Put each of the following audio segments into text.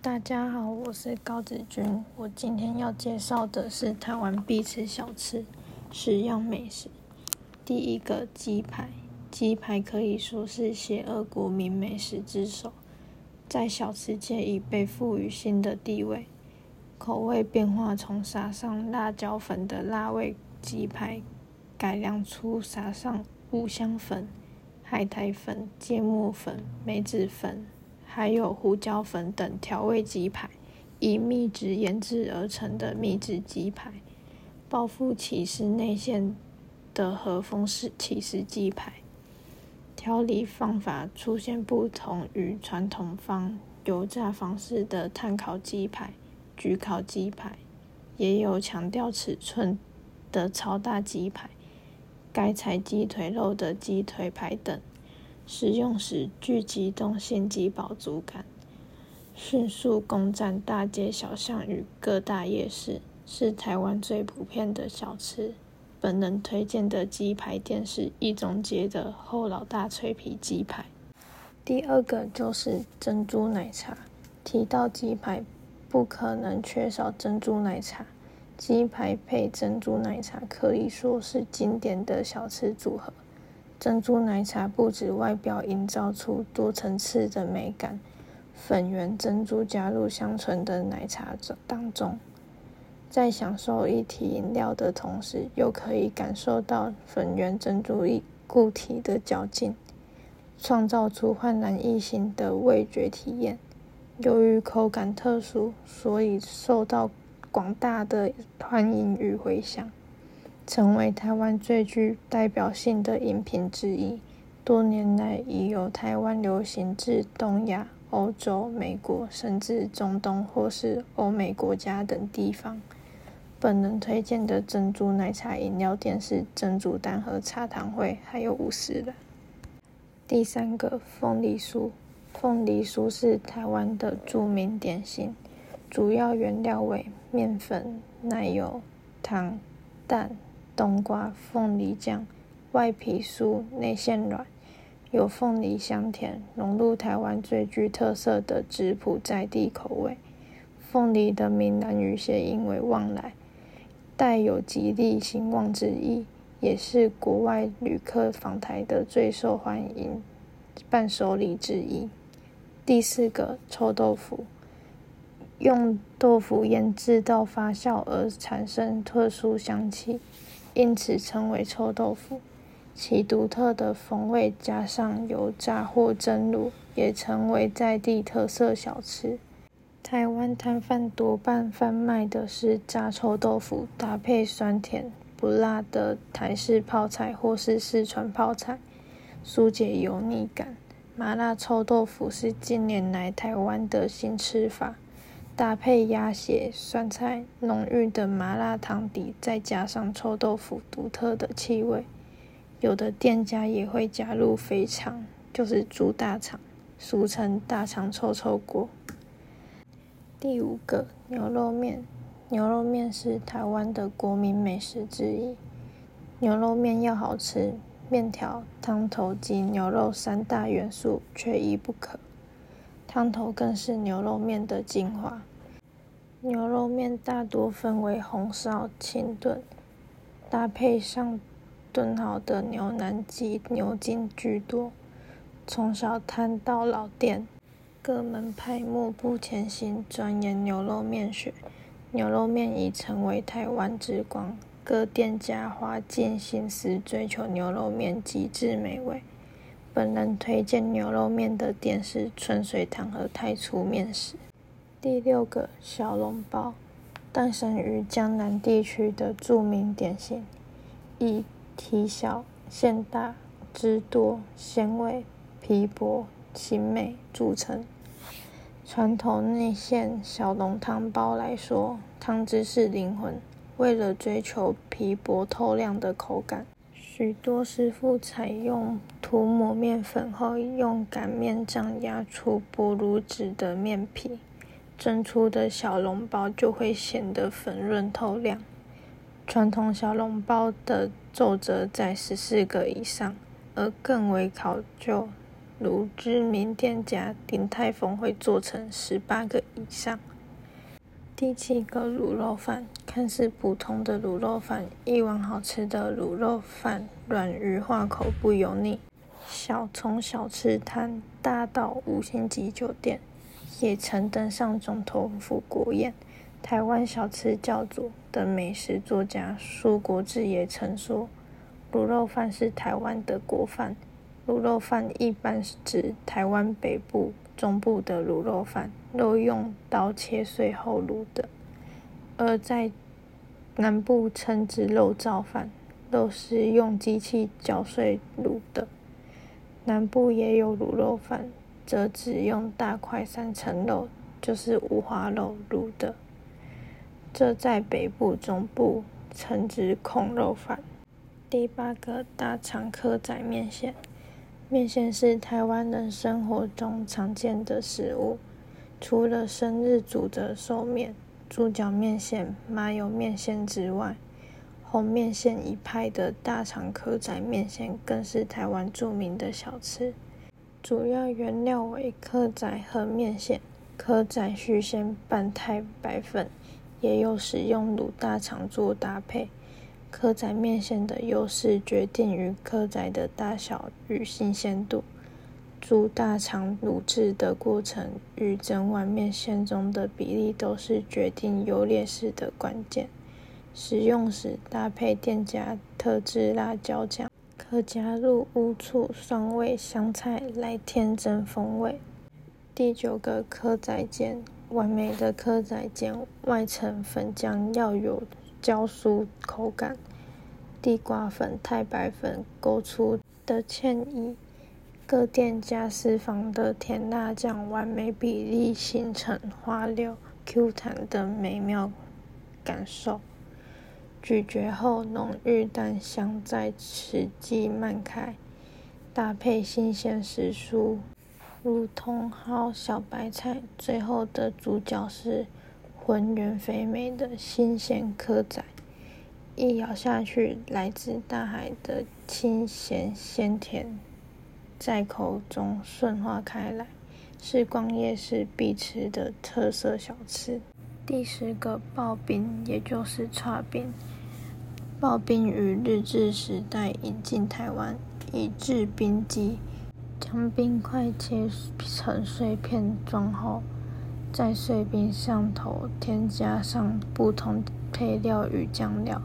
大家好，我是高子君。我今天要介绍的是台湾必吃小吃十样美食。第一个鸡排，鸡排可以说是邪恶国民美食之首，在小吃界已被赋予新的地位。口味变化从撒上辣椒粉的辣味鸡排，改良出撒上五香粉、海苔粉、芥末粉、梅子粉。还有胡椒粉等调味鸡排，以秘制腌制而成的秘制鸡排，报复起司内馅的和风式起司鸡排，调理方法出现不同于传统方油炸方式的炭烤鸡排、焗烤鸡排，也有强调尺寸的超大鸡排，改采鸡腿肉的鸡腿排等。使用时具激动性及饱足感，迅速攻占大街小巷与各大夜市，是台湾最普遍的小吃。本人推荐的鸡排店是一中街的后老大脆皮鸡排。第二个就是珍珠奶茶。提到鸡排，不可能缺少珍珠奶茶。鸡排配珍珠奶茶可以说是经典的小吃组合。珍珠奶茶不止外表营造出多层次的美感，粉圆珍珠加入香醇的奶茶当中，在享受一体饮料的同时，又可以感受到粉圆珍珠一固体的嚼劲，创造出焕然一新的味觉体验。由于口感特殊，所以受到广大的欢迎与回响。成为台湾最具代表性的饮品之一，多年来已由台湾流行至东亚、欧洲、美国，甚至中东或是欧美国家等地方。本人推荐的珍珠奶茶饮料店是珍珠丹和茶糖会，还有五十的。第三个凤梨酥，凤梨酥是台湾的著名点心，主要原料为面粉、奶油、糖、蛋。冬瓜、凤梨酱，外皮酥，内馅软，有凤梨香甜，融入台湾最具特色的质朴在地口味。凤梨的闽南语谐音为“旺来”，带有吉利兴旺之意，也是国外旅客访台的最受欢迎伴手礼之一。第四个臭豆腐，用豆腐腌制到发酵而产生特殊香气。因此称为臭豆腐，其独特的风味加上油炸或蒸卤，也成为在地特色小吃。台湾摊贩多半贩卖的是炸臭豆腐，搭配酸甜不辣的台式泡菜或是四川泡菜，疏解油腻感。麻辣臭豆腐是近年来台湾的新吃法。搭配鸭血、酸菜、浓郁的麻辣汤底，再加上臭豆腐独特的气味，有的店家也会加入肥肠，就是猪大肠，俗称大肠臭臭锅。第五个牛肉面，牛肉面是台湾的国民美食之一。牛肉面要好吃，面条、汤头及牛肉三大元素缺一不可。汤头更是牛肉面的精华。牛肉面大多分为红烧、清炖，搭配上炖好的牛腩及牛筋居多。从小摊到老店，各门派莫不潜心钻研牛肉面学。牛肉面已成为台湾之光，各店家花尽心思追求牛肉面极致美味。本人推荐牛肉面的店是春水堂和太初面食。第六个小笼包，诞生于江南地区的著名点心，以体小、馅大、汁多、鲜味、皮薄、形美著称。传统内馅小笼汤包来说，汤汁是灵魂。为了追求皮薄透亮的口感。许多师傅采用涂抹面粉后，用擀面杖压出薄如纸的面皮，蒸出的小笼包就会显得粉润透亮。传统小笼包的皱褶在十四个以上，而更为考究如知名店家鼎泰丰会做成十八个以上。第七个卤肉饭，看似普通的卤肉饭，一碗好吃的卤肉饭，软鱼化口不油腻。小从小吃摊，大到五星级酒店，也曾登上总统府国宴。台湾小吃教主的美食作家苏国志也曾说，卤肉饭是台湾的国饭。卤肉饭一般是指台湾北部。中部的卤肉饭，肉用刀切碎后卤的；而在南部称之肉燥饭，肉是用机器搅碎卤的。南部也有卤肉饭，则只用大块三层肉，就是五花肉卤的。这在北部、中部称之控肉饭。第八个大肠客仔面线。面线是台湾人生活中常见的食物，除了生日煮的寿面、猪脚面线、麻油面线之外，红面线一派的大肠蚵仔面线更是台湾著名的小吃。主要原料为蚵仔和面线，蚵仔需先拌太白粉，也有使用卤大肠做搭配。蚵仔面线的优势决定于蚵仔的大小与新鲜度，猪大肠卤制的过程与整碗面线中的比例都是决定优劣势的关键。食用时搭配店家特制辣椒酱，可加入乌醋、酸味、香菜来添增风味。第九个蚵仔煎，完美的蚵仔煎外层粉浆要有。焦酥口感，地瓜粉、太白粉勾出的芡意，各店家私房的甜辣酱完美比例形成滑溜 Q 弹的美妙感受。咀嚼后浓郁蛋香在齿际漫开，搭配新鲜时蔬如茼蒿、小白菜，最后的主角是。浑圆肥美的新鲜蚵仔，一咬下去，来自大海的清咸鲜甜在口中顺化开来，是逛夜市必吃的特色小吃。第十个刨冰，也就是叉冰。刨冰于日治时代引进台湾，以制冰机将冰块切成碎片装后。在碎冰上头添加上不同配料与酱料，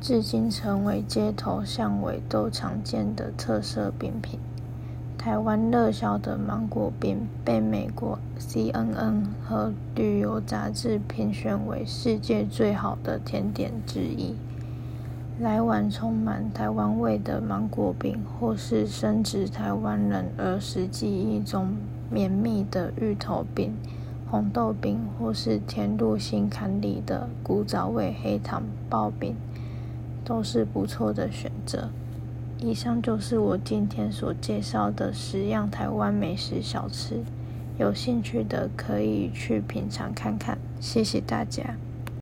至今成为街头巷尾都常见的特色冰品。台湾热销的芒果冰被美国 CNN 和旅游杂志评选为世界最好的甜点之一。来碗充满台湾味的芒果冰，或是深植台湾人儿时记忆中绵密的芋头冰。红豆饼，或是填入心坎里的古早味黑糖刨饼，都是不错的选择。以上就是我今天所介绍的十样台湾美食小吃，有兴趣的可以去品尝看看。谢谢大家。